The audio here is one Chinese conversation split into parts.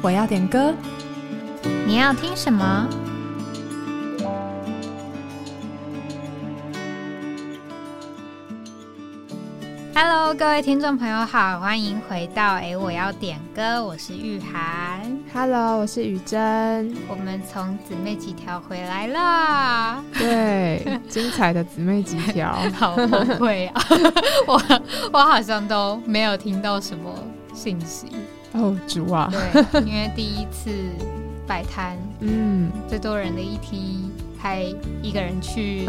我要点歌，你要听什么？Hello，各位听众朋友好，欢迎回到哎，我要点歌，我是玉涵。Hello，我是雨珍。我们从姊妹几条回来啦。对，精彩的姊妹几条，好崩溃啊！我我好像都没有听到什么信息。哦，主啊！对，因为第一次摆摊，嗯，最多人的一梯，还一个人去，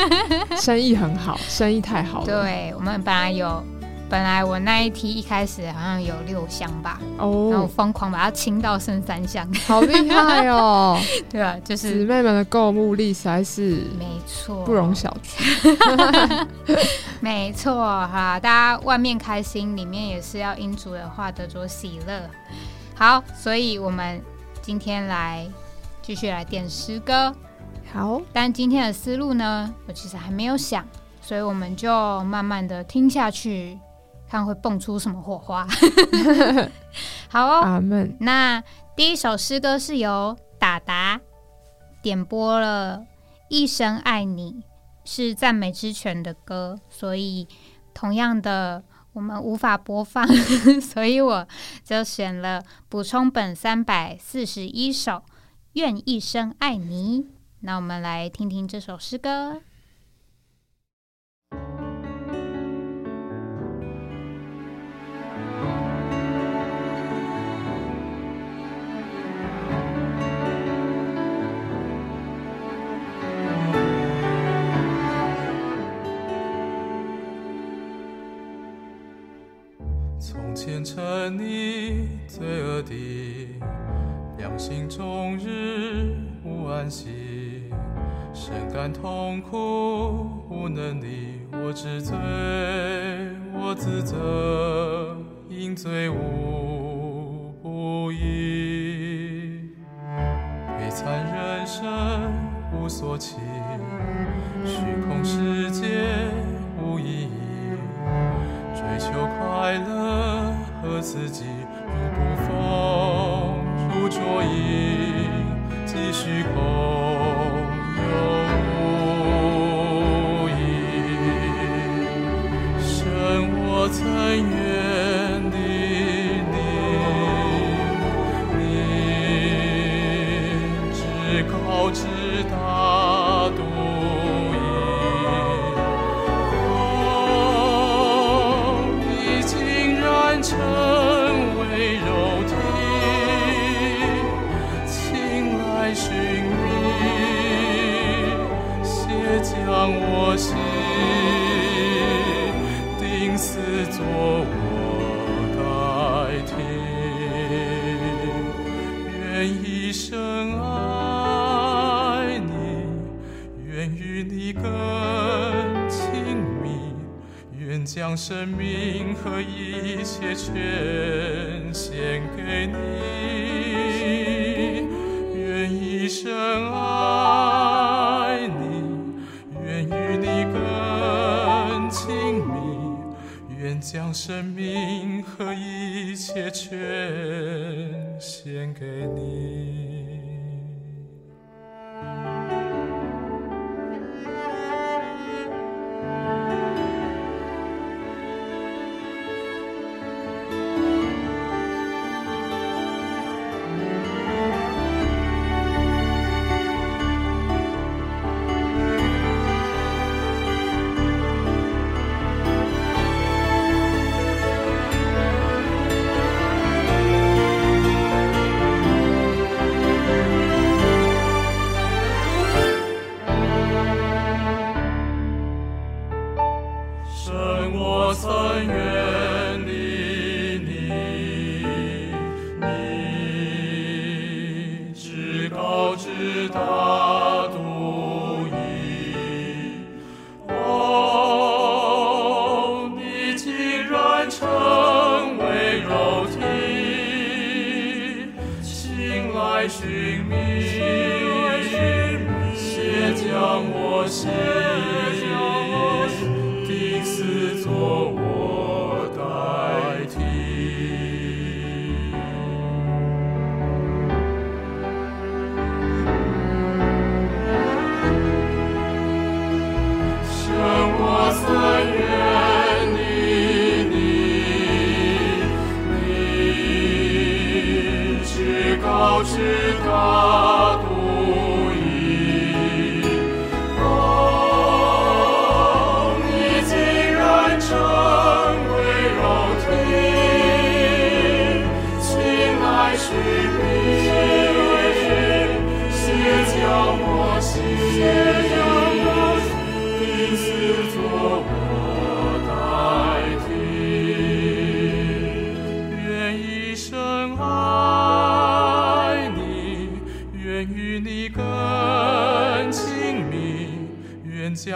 生意很好，生意太好了。对，我们本来有。本来我那一梯一开始好像有六箱吧，哦，然后疯狂把它清到剩三箱，好厉害哦！对啊，就是姊妹们的购物力实在是没错，不容小觑。没错哈，大家外面开心，里面也是要因主的话得着喜乐。好，所以我们今天来继续来点诗歌。好，但今天的思路呢，我其实还没有想，所以我们就慢慢的听下去。看会蹦出什么火花？好哦，阿门。那第一首诗歌是由达达点播了《一生爱你》，是赞美之泉的歌，所以同样的我们无法播放，所以我就选了补充本三百四十一首《愿一生爱你》。那我们来听听这首诗歌。虔诚你罪恶的良心，终日无安息，深感痛苦无能力，我知罪，我自责，因罪无不义，悲惨人生无所期，虚空世界自己如不风，如浊影，继续空有无影。生我曾愿的你，你至高至生命和一切全献给你，愿一生爱你，愿与你更亲密，愿。将生命和一切全献给你。寻觅且将我心定思作我。sit up.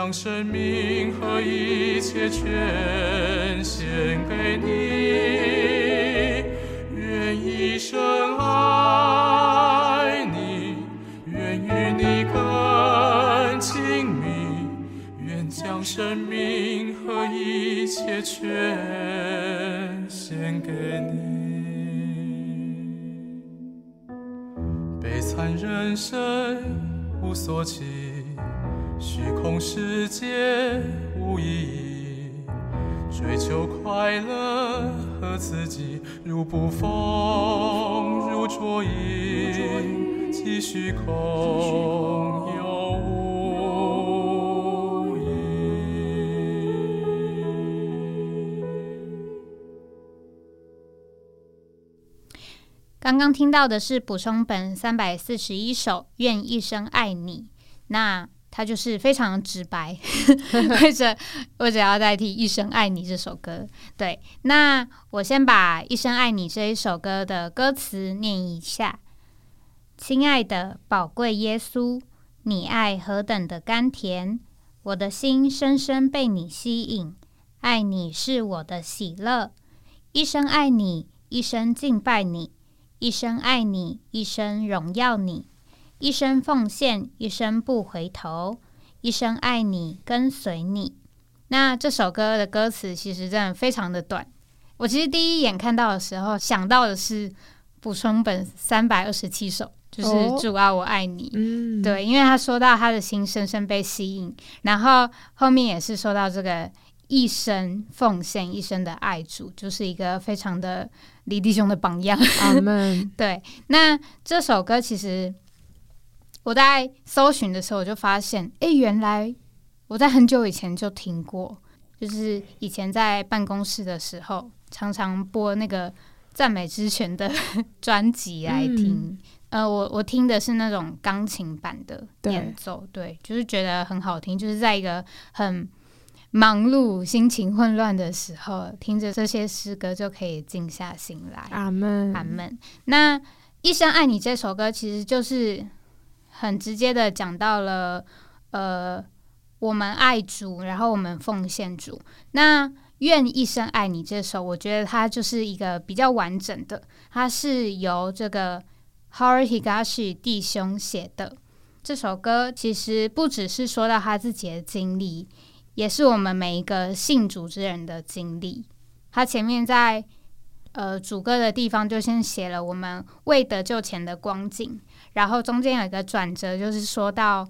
将生命和一切全献给你，如捕风，如捉影，既虚空又无影。刚刚听到的是补充本三百四十一首《愿一生爱你》，那它就是非常直白，或者我只要代替《一生爱你》这首歌。对，那我先把《一生爱你》这一首歌的歌词念一下：亲爱的宝贵耶稣，你爱何等的甘甜，我的心深深被你吸引，爱你是我的喜乐，一生爱你，一生敬拜你。一生爱你，一生荣耀你，一生奉献，一生不回头，一生爱你，跟随你。那这首歌的歌词其实真的非常的短。我其实第一眼看到的时候，想到的是补充本三百二十七首，就是哦主啊，我爱你。嗯，对，因为他说到他的心深深被吸引，然后后面也是说到这个一生奉献、一生的爱主，就是一个非常的李弟兄的榜样。阿门。对，那这首歌其实我在搜寻的时候，我就发现，诶，原来我在很久以前就听过，就是以前在办公室的时候，常常播那个赞美之泉的专辑来听。呃，我我听的是那种钢琴版的演奏，对，就是觉得很好听，就是在一个很忙碌、心情混乱的时候，听着这些诗歌就可以静下心来。阿门。阿门。那《一生爱你》这首歌其实就是很直接的讲到了，呃，我们爱主，然后我们奉献主。那《愿一生爱你》这首，我觉得它就是一个比较完整的，它是由这个 Howard Higashi 弟兄写的。这首歌其实不只是说到他自己的经历，也是我们每一个信主之人的经历。他前面在呃主歌的地方就先写了我们未得救前的光景，然后中间有一个转折，就是说到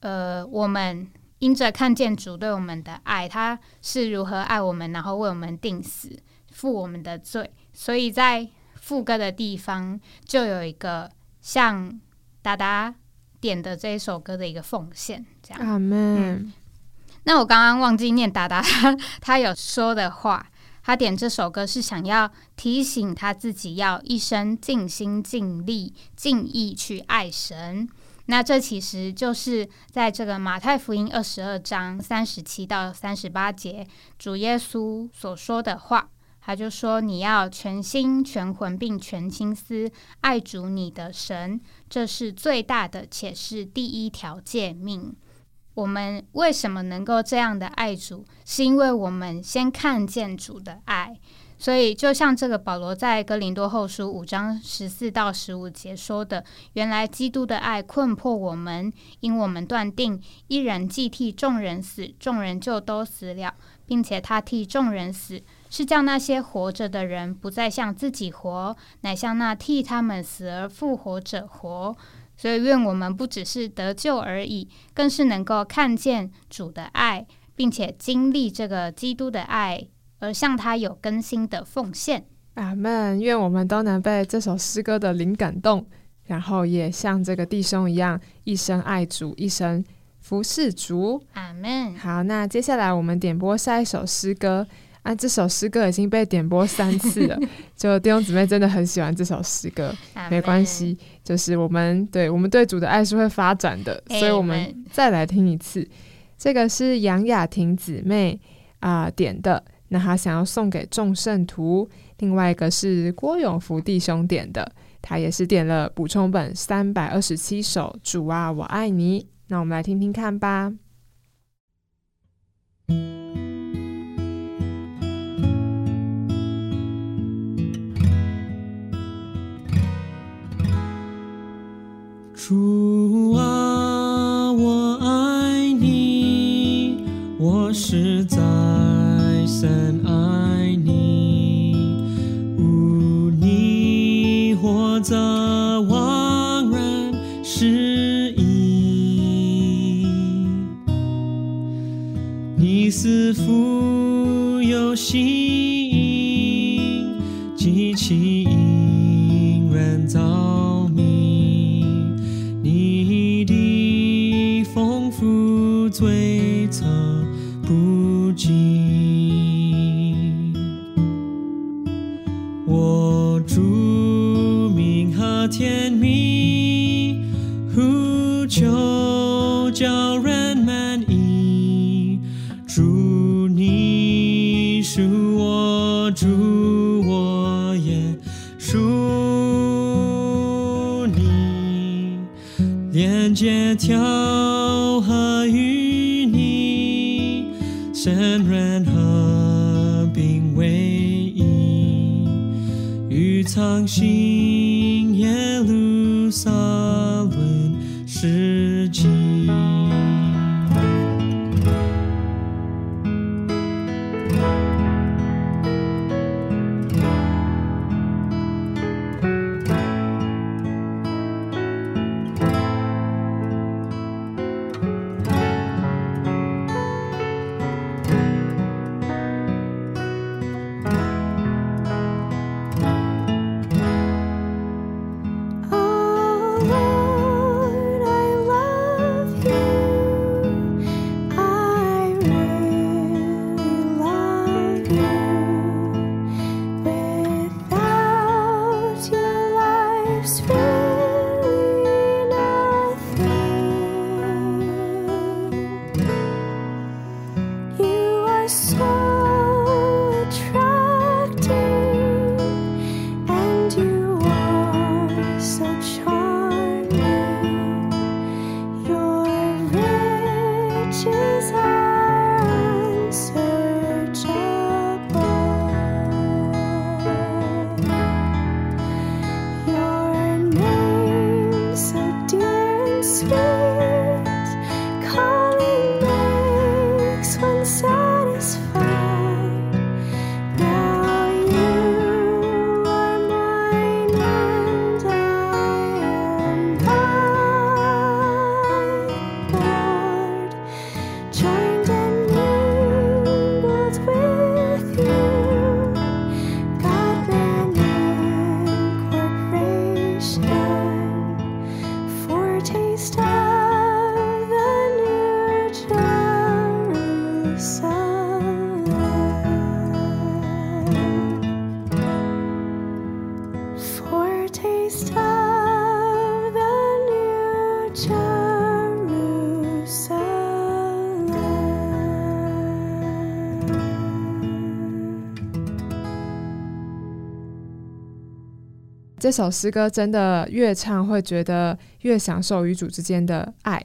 呃我们因着看见主对我们的爱，他是如何爱我们，然后为我们定死，负我们的罪，所以在副歌的地方就有一个像达达点的这一首歌的一个奉献，这样。阿门。那我刚刚忘记念达达他他有说的话，他点这首歌是想要提醒他自己要一生尽心尽力尽意去爱神。那这其实就是在这个马太福音二十二章三十七到三十八节，主耶稣所说的话。他就说：“你要全心、全魂并全心思爱主你的神，这是最大的，且是第一条诫命。”我们为什么能够这样的爱主，是因为我们先看见主的爱。所以，就像这个保罗在哥林多后书五章十四到十五节说的：“原来基督的爱困迫我们，因我们断定一人既替众人死，众人就都死了，并且他替众人死，是叫那些活着的人不再向自己活，乃向那替他们死而复活者活。”所以，愿我们不只是得救而已，更是能够看见主的爱，并且经历这个基督的爱，而向他有更新的奉献。阿门。愿我们都能被这首诗歌的灵感动，然后也像这个弟兄一样，一生爱主，一生服侍主。阿门。好，那接下来我们点播下一首诗歌。啊，这首诗歌已经被点播三次了，就弟兄姊妹真的很喜欢这首诗歌，没关。系，就是我们对我们对主的爱是会发展的，所以我们再来听一次。这个是杨雅婷姊妹啊、点的，那她想要送给众圣徒。另外一个是郭永福弟兄点的，他也是点了补充本三百二十七首《主啊，我爱你》。那我们来听听看吧。主啊，我爱你，我实在深爱你。无你或者枉然失意，你似富有心，不醉 small. 这首诗歌真的越唱会觉得越享受与主之间的爱。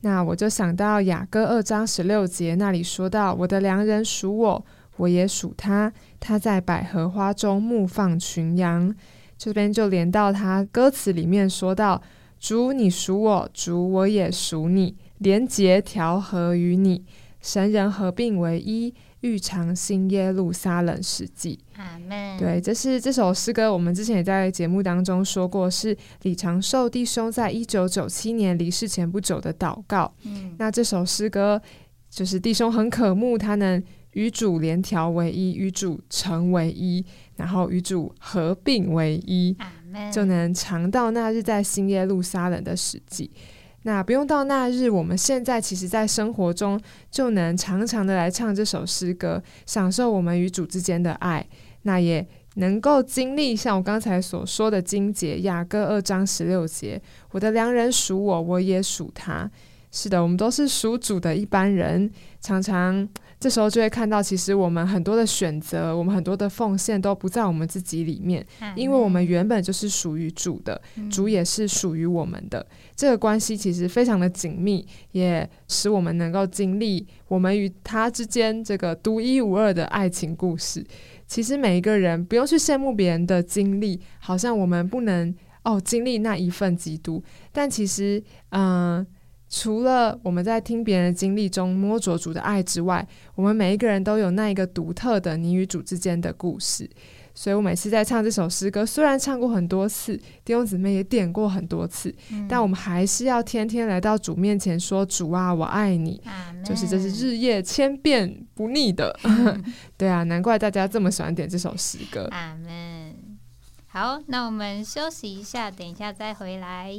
那我就想到雅歌二章十六节那里说到：“我的良人属我，我也属他。他在百合花中牧放群羊。”这边就连到他歌词里面说到：“主你属我，主我也属你，连结调和于你，神人合并为一。”欲尝新耶路撒冷史记。对，这是这首诗歌，我们之前也在节目当中说过，是李长寿弟兄在一九九七年离世前不久的祷告。嗯，那这首诗歌就是弟兄很渴慕，他能与主联调为一，与主成为一，然后与主合并为一。就能尝到那日在新耶路撒冷的史记。那不用到那日，我们现在其实在生活中就能常常的来唱这首诗歌，享受我们与主之间的爱。那也能够经历像我刚才所说的经节，雅各二章十六节：“我的良人属我，我也属他。”是的，我们都是属主的一般人，常常这时候就会看到，其实我们很多的选择，我们很多的奉献都不在我们自己里面，因为我们原本就是属于主的，主也是属于我们的。这个关系其实非常的紧密，也使我们能够经历我们与他之间这个独一无二的爱情故事。其实每一个人不用去羡慕别人的经历，好像我们不能哦经历那一份基督，但其实嗯。除了我们在听别人的经历中摸着主的爱之外，我们每一个人都有那一个独特的你与主之间的故事。所以我每次在唱这首诗歌，虽然唱过很多次，弟兄姊妹也点过很多次，但我们还是要天天来到主面前说：“主啊，我爱你。”就是这是日夜千变不腻的。对啊，难怪大家这么喜欢点这首诗歌。阿门。好，那我们休息一下，等一下再回来。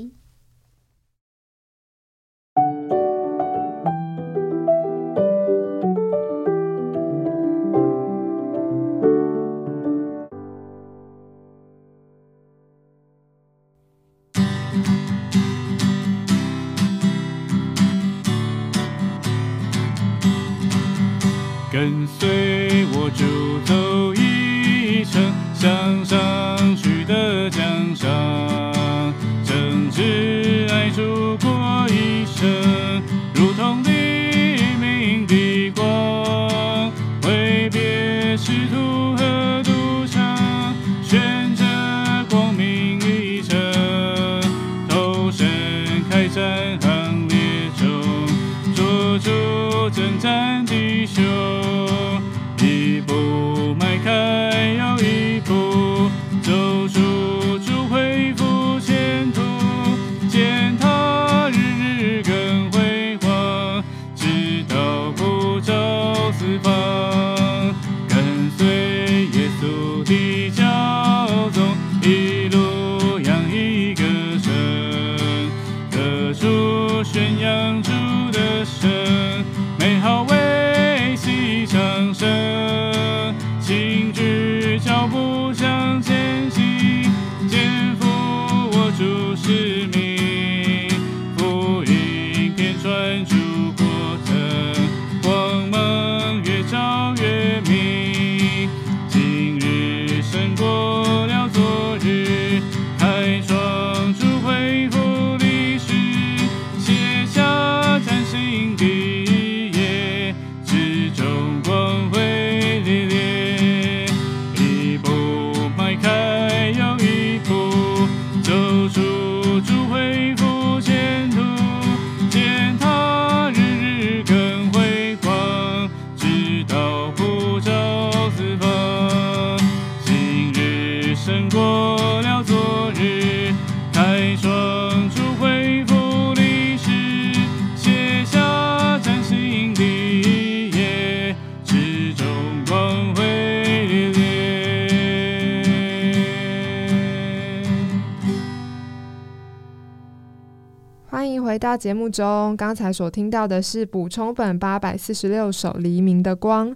节目中，刚才所听到的是补充本八百四十六首《黎明的光》。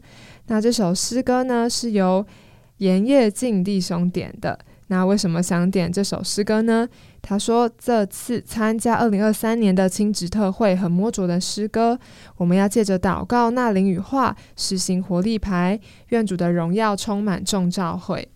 那这首诗歌呢，是由盐业静弟兄点的。那为什么想点这首诗歌呢？他说，这次参加二零二三年的亲职特会和摸着的诗歌，我们要借着祷告、纳灵与化，实行活力牌，愿主的荣耀充满众召会。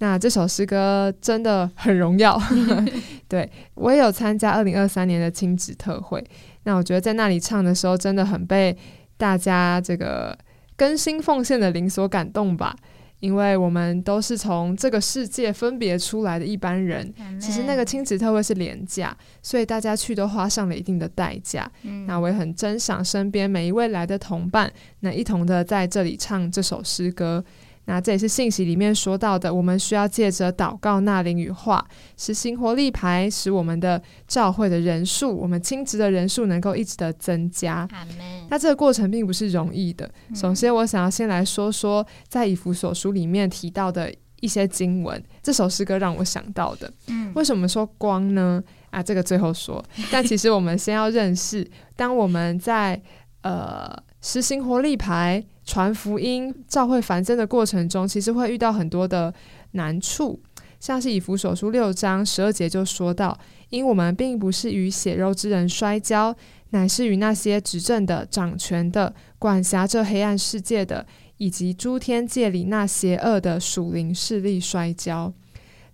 那这首诗歌真的很荣耀，对我也有参加二零二三年的亲子特会。那我觉得在那里唱的时候，真的很被大家这个更新奉献的灵所感动吧。因为我们都是从这个世界分别出来的一般人，其实那个亲子特会是廉价，所以大家去都花上了一定的代价。那我也很珍赏身边每一位来的同伴，那一同的在这里唱这首诗歌。那这也是信息里面说到的，我们需要借着祷告、纳灵与化，实行活力牌，使我们的教会的人数，我们亲职的人数能够一直的增加。那这个过程并不是容易的。首先，我想要先来说说在以弗所书里面提到的一些经文。这首诗歌让我想到的，嗯，为什么说光呢？啊，这个最后说。但其实我们先要认识，当我们在呃实行活力牌。传福音、教会繁增的过程中，其实会遇到很多的难处，像是以弗所书六章十二节就说到：因我们并不是与血肉之人摔跤，乃是与那些执政的、掌权的、管辖这黑暗世界的，以及诸天界里那邪恶的属灵势力摔跤。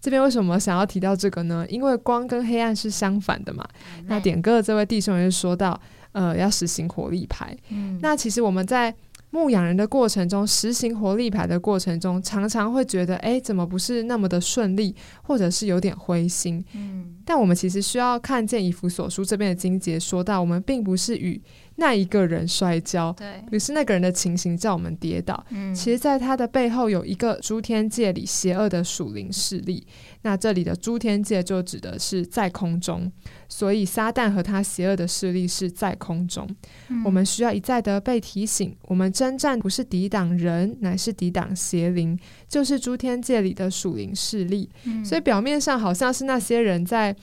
这边为什么想要提到这个呢？因为光跟黑暗是相反的嘛。那点歌的这位弟兄也是说到，呃，要实行火力牌。嗯，那其实我们在牧养人的过程中，实行活力牌的过程中，常常会觉得，哎，怎么不是那么的顺利，或者是有点灰心。嗯，但我们其实需要看见以弗所书这边的经节说到，我们并不是与那一个人摔跤，对，于是那个人的情形叫我们跌倒。嗯，其实，在他的背后有一个诸天界里邪恶的属灵势力。那这里的诸天界就指的是在空中，所以撒旦和他邪恶的势力是在空中。嗯我们需要一再的被提醒，我们征战不是抵挡人，乃是抵挡邪灵，就是诸天界里的属灵势力。嗯所以表面上好像是那些人在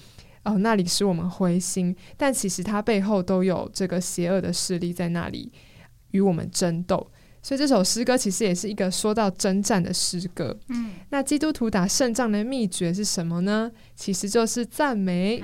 哦那里使我们灰心，但其实它背后都有这个邪恶的势力在那里与我们争斗。所以这首诗歌其实也是一个说到征战的诗歌。嗯，那基督徒打胜仗的秘诀是什么呢？其实就是赞美。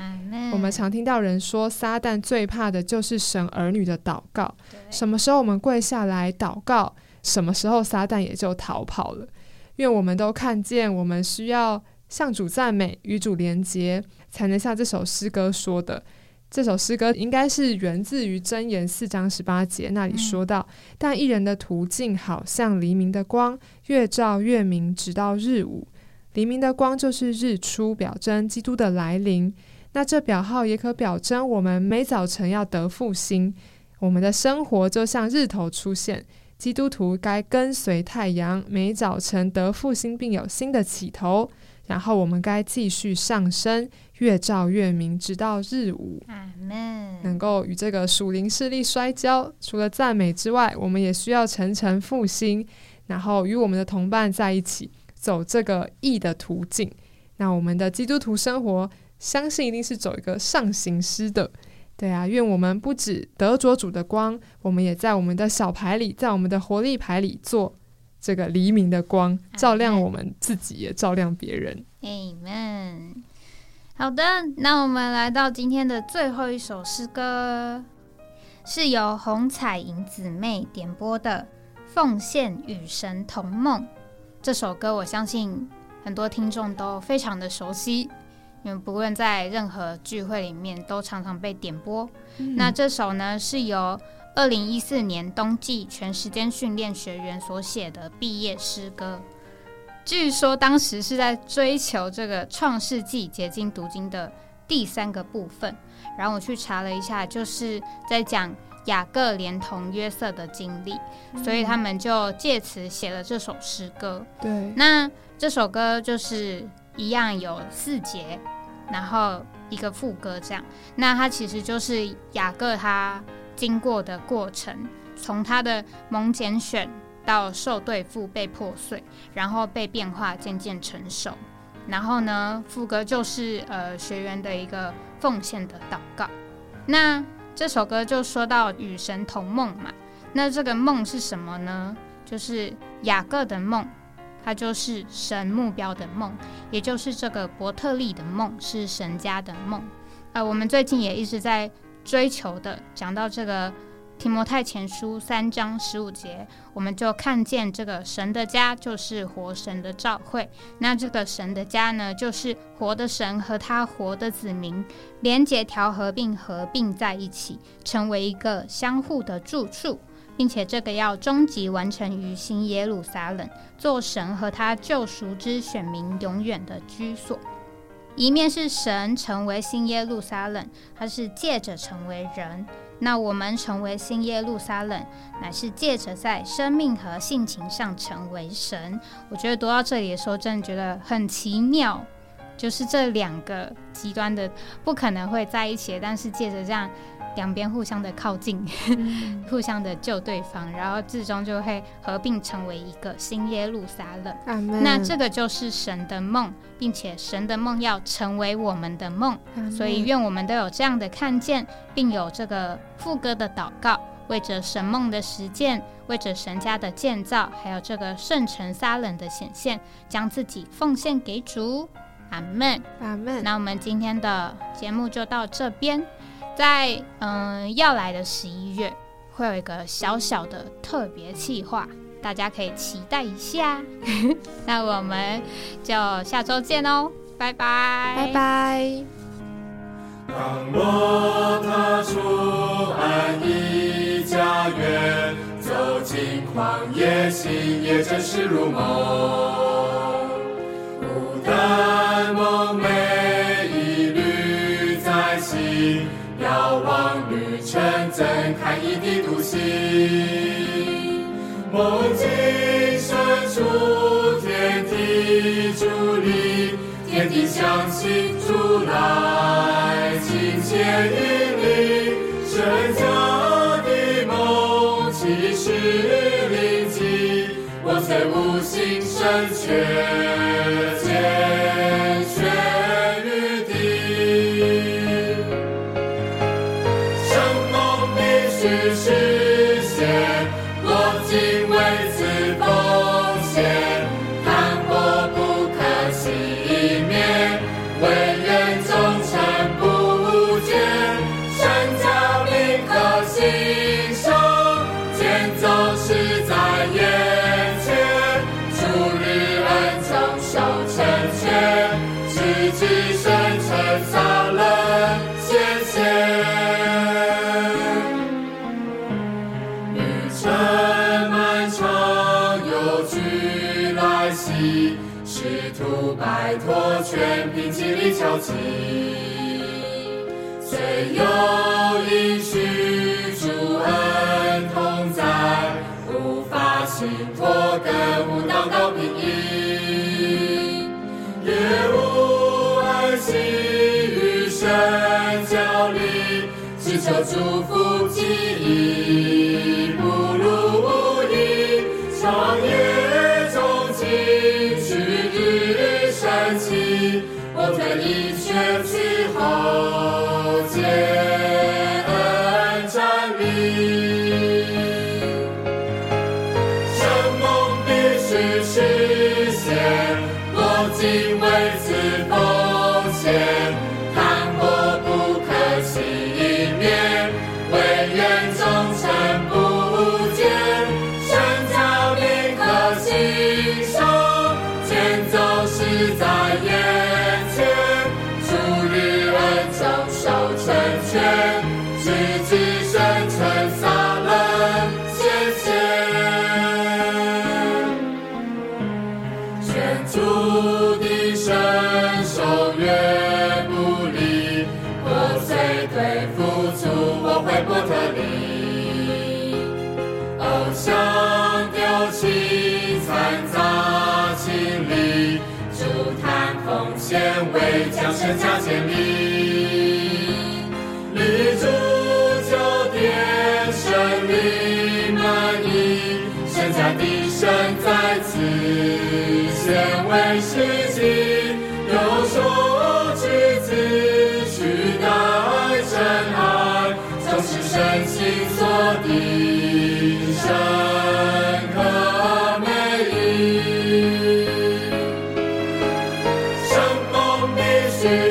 我们常听到人说，撒旦最怕的就是神儿女的祷告。什么时候我们跪下来祷告，什么时候撒旦也就逃跑了。因为我们都看见，我们需要向主赞美，与主连结，才能像这首诗歌说的。这首诗歌应该是源自于箴言四章十八节那里说到：“但一人的途径好像黎明的光，越照越明，直到日午。黎明的光就是日出，表征基督的来临。那这表号也可表征我们每早晨要得复兴。我们的生活就像日头出现，基督徒该跟随太阳，每早晨得复兴，并有新的起头。然后我们该继续上升，越照越明，直到日午。能够与这个属灵势力摔跤，除了赞美之外，我们也需要层层复兴，然后与我们的同伴在一起走这个义的途径。那我们的基督徒生活，相信一定是走一个上行诗的。对啊，愿我们不止得着主的光，我们也在我们的小牌里，在我们的活力牌里做这个黎明的光，照亮我们自己，也照亮别人。Amen。好的，那我们来到今天的最后一首诗歌，是由红彩银姊妹点播的《奉献与神同梦》。这首歌我相信很多听众都非常的熟悉，因为不论在任何聚会里面都常常被点播。那这首呢是由二零一四年冬季全时间训练学员所写的毕业诗歌。据说当时是在追求这个《创世纪》结晶读经的第三个部分，然后我去查了一下，就是在讲雅各连同约瑟的经历，所以他们就借此写了这首诗歌。对，那这首歌就是一样有四节，然后一个副歌这样。那它其实就是雅各他经过的过程，从他的蒙拣选到受对付被破碎，然后被变化渐渐成熟。然后呢，副歌就是呃学员的一个奉献的祷告。那这首歌就说到与神同梦嘛，那这个梦是什么呢？就是雅各的梦。它就是神目标的梦，也就是这个伯特利的梦，是神家的梦。呃，我们最近也一直在追求的，讲到这个提摩太前书三章十五节，我们就看见这个神的家就是活神的召会。那这个神的家呢，就是活的神和他活的子民连结调和并合并在一起，成为一个相互的住处。并且这个要终极完成于新耶路撒冷，做神和他救赎之选民永远的居所。一面是神成为新耶路撒冷，他是借着成为人；那我们成为新耶路撒冷，乃是借着在生命和性情上成为神。我觉得读到这里的时候，真的觉得很奇妙，就是这两个极端的不可能会在一起，但是借着这样。两边互相的靠近，互相的救对方，然后最终就会合并成为一个新耶路撒冷。那这个就是神的梦，并且神的梦要成为我们的梦，所以愿我们都有这样的看见，并有这个副歌的祷告，为着神梦的实践，为着神家的建造，还有这个圣城撒冷的显现，将自己奉献给主。阿门。阿门。那我们今天的节目就到这边。在嗯要来的十一月，会有一个小小的特别企划，大家可以期待一下。那我们就下周见哦，拜拜，拜拜。当我踏出安你家园，走进旷野，心也真实如梦，孤单梦寐以缕在心。遥望旅程，怎堪一地独行？梦境深处，天地伫立，天地相信主来亲切引领。圣家的梦，其实临近，我虽无心深权。愿有一世主恩同在护法心魄的舞蹈到平安愿无爱心与神交力只求祝福记忆。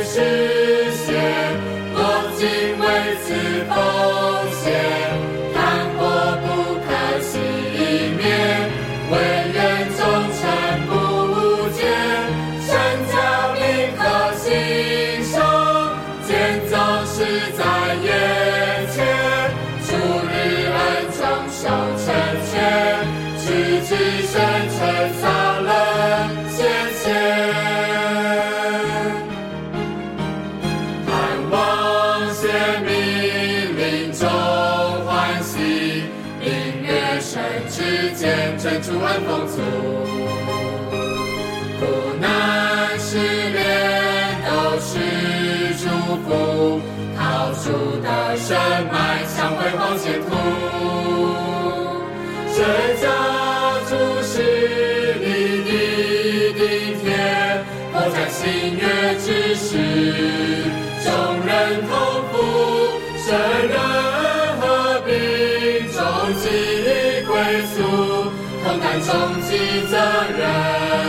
Jesus. 月之时众人同赴生人合并终极归宿同担终极责任。